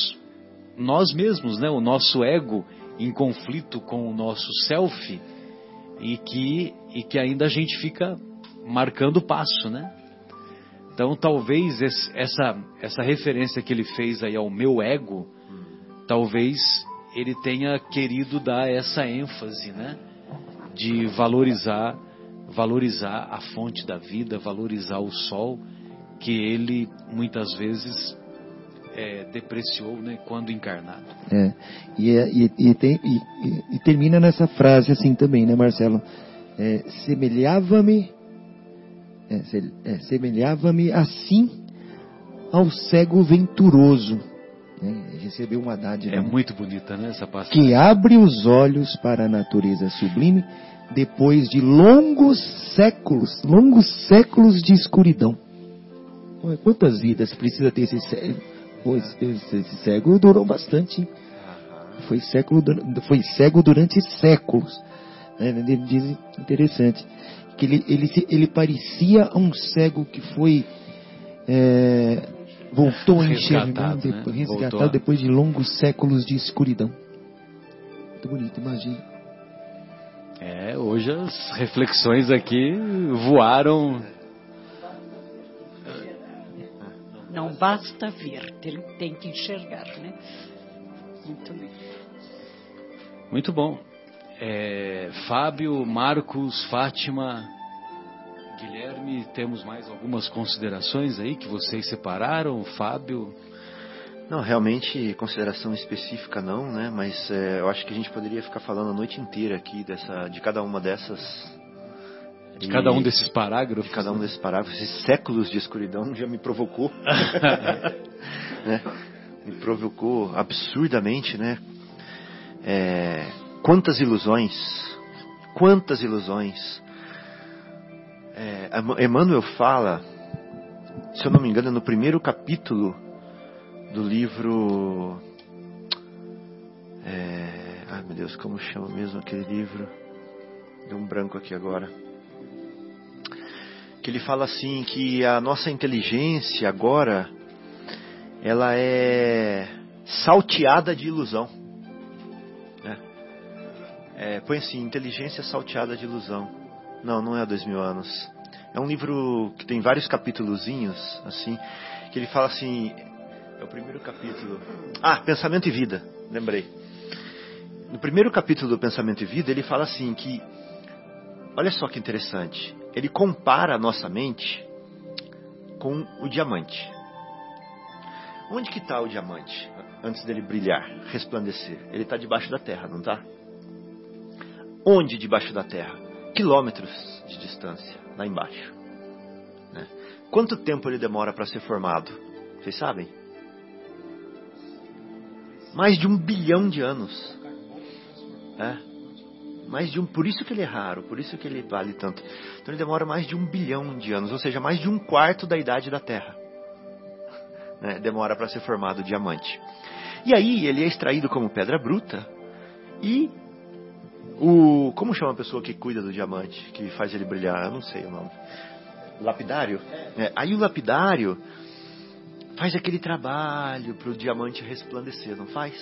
nós mesmos, né? o nosso ego em conflito com o nosso self e que, e que ainda a gente fica marcando passo, né? Então talvez essa, essa referência que ele fez aí ao meu ego, talvez ele tenha querido dar essa ênfase, né? De valorizar, valorizar a fonte da vida, valorizar o sol, que ele muitas vezes é, depreciou né, quando encarnado. É, e, é, e, e, tem, e, termina nessa frase assim também, né, Marcelo? É, Semelhava-me é, é, semelhava-me assim ao cego venturoso. Recebeu uma dádiva. É muito bonita, né, essa passagem. Que abre os olhos para a natureza sublime depois de longos séculos, longos séculos de escuridão. Quantas vidas precisa ter esse cego? Pois esse cego durou bastante. Foi, século, foi cego durante séculos. Né? Ele diz interessante que ele, ele, ele parecia um cego que foi é, voltou a enxergar depois, né? resgatado depois de longos séculos de escuridão. Muito bonito, imagina. É, hoje as reflexões aqui voaram. Não basta ver, tem, tem que enxergar, né? Muito bem. Muito bom. É, Fábio, Marcos, Fátima, Guilherme, temos mais algumas considerações aí que vocês separaram? Fábio? Não, realmente consideração específica não, né? Mas é, eu acho que a gente poderia ficar falando a noite inteira aqui dessa, de cada uma dessas. De cada um desses parágrafos. De cada um desses parágrafos, esses séculos de escuridão já me provocou. né? Me provocou absurdamente, né? É, Quantas ilusões, quantas ilusões. É, Emmanuel fala, se eu não me engano, no primeiro capítulo do livro. É, ai meu Deus, como chama mesmo aquele livro? Deu um branco aqui agora. Que ele fala assim que a nossa inteligência agora ela é salteada de ilusão. É, põe assim, Inteligência Salteada de Ilusão. Não, não é dois mil anos. É um livro que tem vários capítulozinhos, assim, que ele fala assim, é o primeiro capítulo. Ah, Pensamento e Vida, lembrei. No primeiro capítulo do Pensamento e Vida, ele fala assim que, olha só que interessante, ele compara a nossa mente com o diamante. Onde que está o diamante antes dele brilhar, resplandecer? Ele está debaixo da terra, não está? Onde debaixo da terra? Quilômetros de distância, lá embaixo. Né? Quanto tempo ele demora para ser formado? Vocês sabem? Mais de um bilhão de anos. É? Mais de um, por isso que ele é raro, por isso que ele vale tanto. Então ele demora mais de um bilhão de anos, ou seja, mais de um quarto da idade da Terra. Né? Demora para ser formado o diamante. E aí ele é extraído como pedra bruta e o como chama a pessoa que cuida do diamante, que faz ele brilhar? Eu não sei o nome. Lapidário. É, aí o lapidário faz aquele trabalho para o diamante resplandecer, não faz?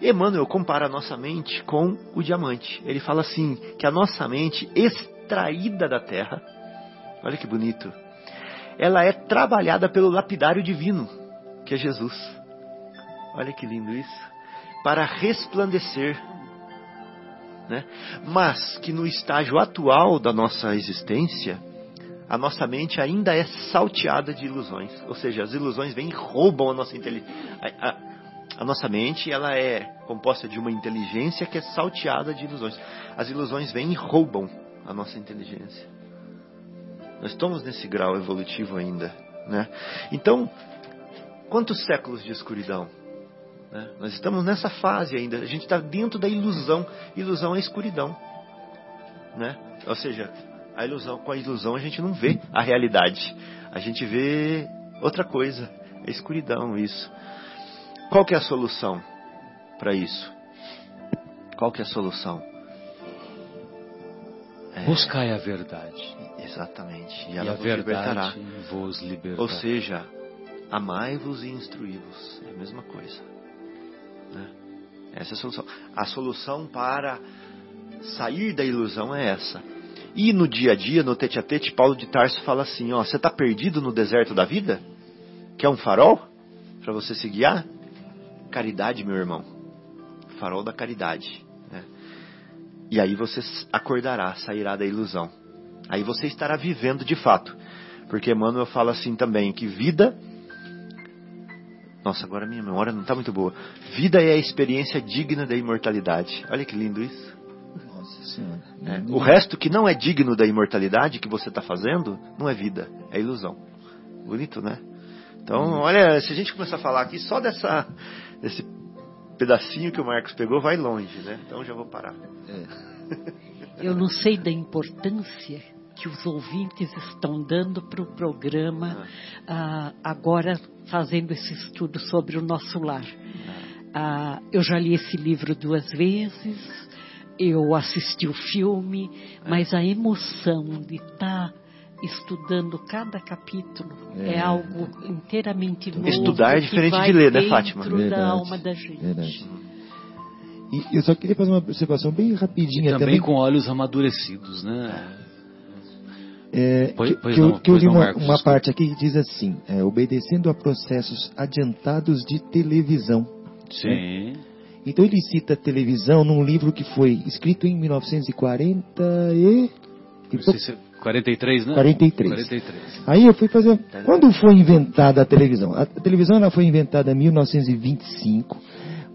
Emmanuel compara a nossa mente com o diamante. Ele fala assim que a nossa mente extraída da terra, olha que bonito, ela é trabalhada pelo lapidário divino, que é Jesus. Olha que lindo isso. Para resplandecer né? Mas que no estágio atual da nossa existência, a nossa mente ainda é salteada de ilusões. Ou seja, as ilusões vêm e roubam a nossa inteligência. A, a, a, nossa mente ela é composta de uma inteligência que é salteada de ilusões. As ilusões vêm e roubam a nossa inteligência. Nós estamos nesse grau evolutivo ainda. Né? Então, quantos séculos de escuridão? Né? Nós estamos nessa fase ainda. A gente está dentro da ilusão. Ilusão é escuridão. Né? Ou seja, a ilusão, com a ilusão a gente não vê a realidade. A gente vê outra coisa. É escuridão isso. Qual que é a solução para isso? Qual que é a solução? É... Buscai a verdade. Exatamente. E, ela e a verdade vos libertará. Ou seja, amai-vos e instruí-vos. É a mesma coisa. Essa é a solução. A solução para sair da ilusão é essa. E no dia a dia, no tete a tete, Paulo de Tarso fala assim: ó, você está perdido no deserto da vida? Quer um farol para você se guiar? Caridade, meu irmão. Farol da caridade. Né? E aí você acordará, sairá da ilusão. Aí você estará vivendo de fato. Porque Emmanuel fala assim também, que vida. Nossa, agora minha memória não está muito boa. Vida é a experiência digna da imortalidade. Olha que lindo isso. Nossa Senhora. É. O resto que não é digno da imortalidade que você está fazendo, não é vida, é ilusão. Bonito, né? Então, olha, se a gente começar a falar aqui só dessa, desse pedacinho que o Marcos pegou, vai longe, né? Então já vou parar. É. Eu não sei da importância que os ouvintes estão dando para o programa ah. ah, agora fazendo esse estudo sobre o nosso lar. Ah, eu já li esse livro duas vezes, eu assisti o filme, é. mas a emoção de estar tá estudando cada capítulo é, é algo inteiramente novo. Estudar é diferente de ler, né, Fátima? Verdade, da alma da gente. Verdade. E eu só queria fazer uma observação bem rapidinha. também, também com olhos amadurecidos, né? É, pois, que, pois que, não, que eu li uma, uma parte aqui que diz assim: é, obedecendo a processos adiantados de televisão. Sim. Né? Então ele cita televisão num livro que foi escrito em 1940 e. e 43, né? 43. 43. Aí eu fui fazer. Quando foi inventada a televisão? A televisão ela foi inventada em 1925,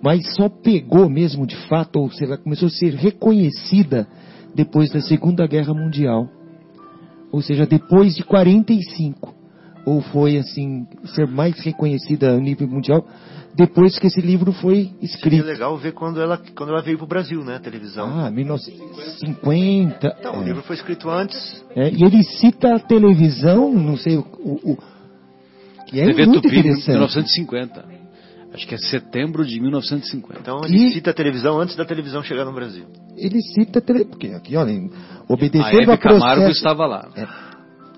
mas só pegou mesmo de fato, ou seja, ela começou a ser reconhecida depois da Segunda Guerra Mundial. Ou seja, depois de 45. Ou foi assim, ser mais reconhecida a nível mundial depois que esse livro foi escrito. É legal ver quando ela, quando ela veio para o Brasil, né, a televisão. Ah, 1950. Então, é. o livro foi escrito antes. É, e ele cita a televisão, não sei o. o, o que é TV muito Tupi, interessante. 1950. Acho que é setembro de 1950. Então ele e... cita a televisão antes da televisão chegar no Brasil. Ele cita a televisão. Porque aqui, olha, obedecendo a, a processo... Camargo estava lá. É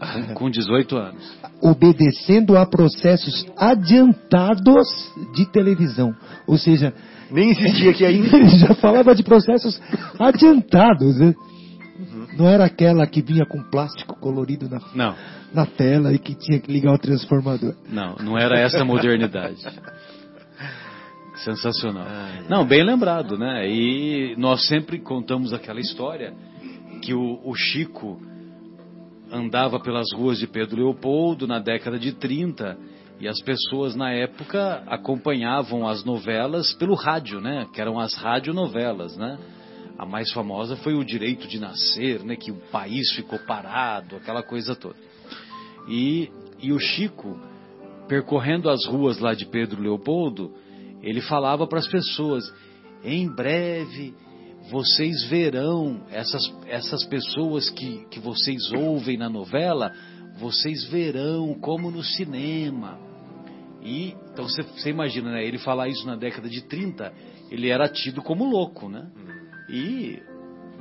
com 18 anos. Obedecendo a processos adiantados de televisão. Ou seja. Nem existia aqui ainda. Ele já falava de processos adiantados. Né? Uhum. Não era aquela que vinha com plástico colorido na, não. na tela e que tinha que ligar o transformador. Não, não era essa modernidade. Sensacional. Não, bem lembrado, né? E nós sempre contamos aquela história que o, o Chico andava pelas ruas de Pedro Leopoldo na década de 30 e as pessoas na época acompanhavam as novelas pelo rádio, né? Que eram as radionovelas, né? A mais famosa foi o Direito de Nascer, né? Que o país ficou parado, aquela coisa toda. E, e o Chico, percorrendo as ruas lá de Pedro Leopoldo, ele falava para as pessoas: em breve vocês verão essas, essas pessoas que, que vocês ouvem na novela, vocês verão como no cinema. E então você, você imagina, né? Ele falar isso na década de 30, ele era tido como louco, né? E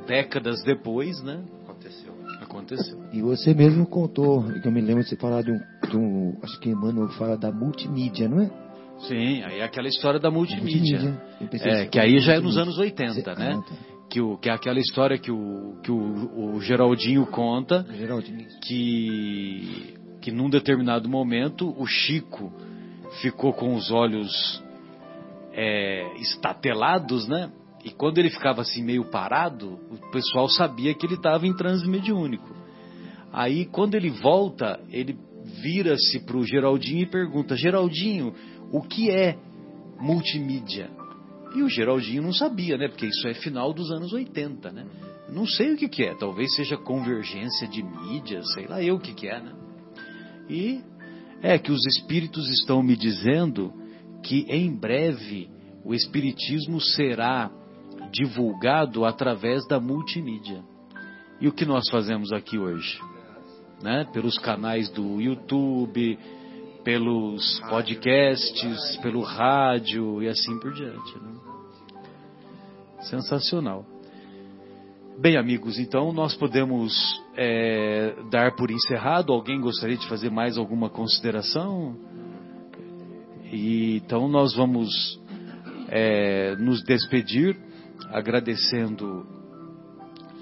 décadas depois, né? Aconteceu. Aconteceu. E você mesmo contou, que eu me lembro de você falar de um, de um acho que Emmanuel fala da multimídia, não é? Sim, aí é aquela história da multimídia. multimídia. É, que aí já é nos anos 80, né? Que, o, que é aquela história que o, que o, o Geraldinho conta, Geraldinho. que que num determinado momento o Chico ficou com os olhos é, estatelados, né? E quando ele ficava assim meio parado, o pessoal sabia que ele estava em transe mediúnico. Aí quando ele volta, ele vira-se para o Geraldinho e pergunta: Geraldinho, o que é multimídia. E o Geraldinho não sabia, né? Porque isso é final dos anos 80, né? Não sei o que, que é, talvez seja convergência de mídias, sei lá eu o que, que é, né? E é que os espíritos estão me dizendo que em breve o espiritismo será divulgado através da multimídia. E o que nós fazemos aqui hoje? Né? Pelos canais do YouTube, pelos podcasts, pelo rádio e assim por diante. Né? Sensacional. Bem, amigos, então nós podemos é, dar por encerrado. Alguém gostaria de fazer mais alguma consideração? E, então nós vamos é, nos despedir agradecendo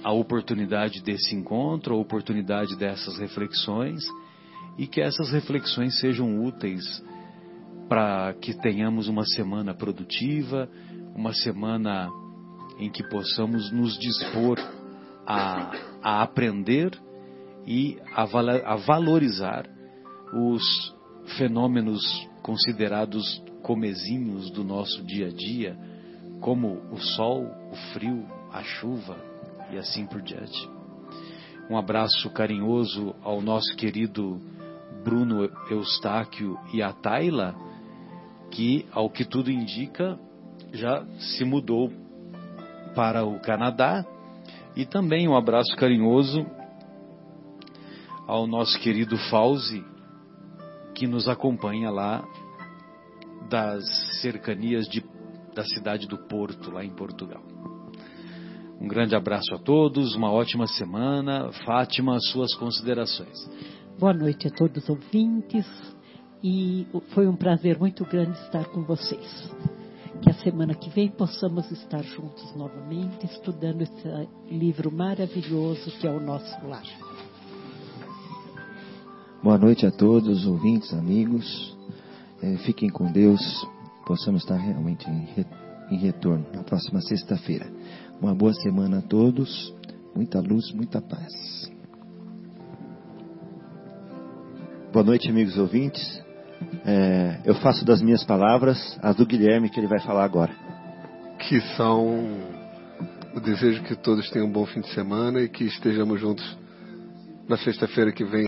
a oportunidade desse encontro, a oportunidade dessas reflexões e que essas reflexões sejam úteis para que tenhamos uma semana produtiva, uma semana em que possamos nos dispor a, a aprender e a, a valorizar os fenômenos considerados comezinhos do nosso dia a dia, como o sol, o frio, a chuva e assim por diante. Um abraço carinhoso ao nosso querido Bruno Eustáquio e a Taila, que, ao que tudo indica, já se mudou para o Canadá. E também um abraço carinhoso ao nosso querido Fauzi, que nos acompanha lá das cercanias de, da cidade do Porto, lá em Portugal. Um grande abraço a todos, uma ótima semana. Fátima, suas considerações. Boa noite a todos os ouvintes e foi um prazer muito grande estar com vocês. Que a semana que vem possamos estar juntos novamente estudando esse livro maravilhoso que é o nosso lar. Boa noite a todos, ouvintes, amigos. É, fiquem com Deus. Possamos estar realmente em, re, em retorno na próxima sexta-feira. Uma boa semana a todos. Muita luz, muita paz. Boa noite, amigos ouvintes. É, eu faço das minhas palavras as do Guilherme, que ele vai falar agora. Que são o desejo que todos tenham um bom fim de semana e que estejamos juntos na sexta-feira que vem.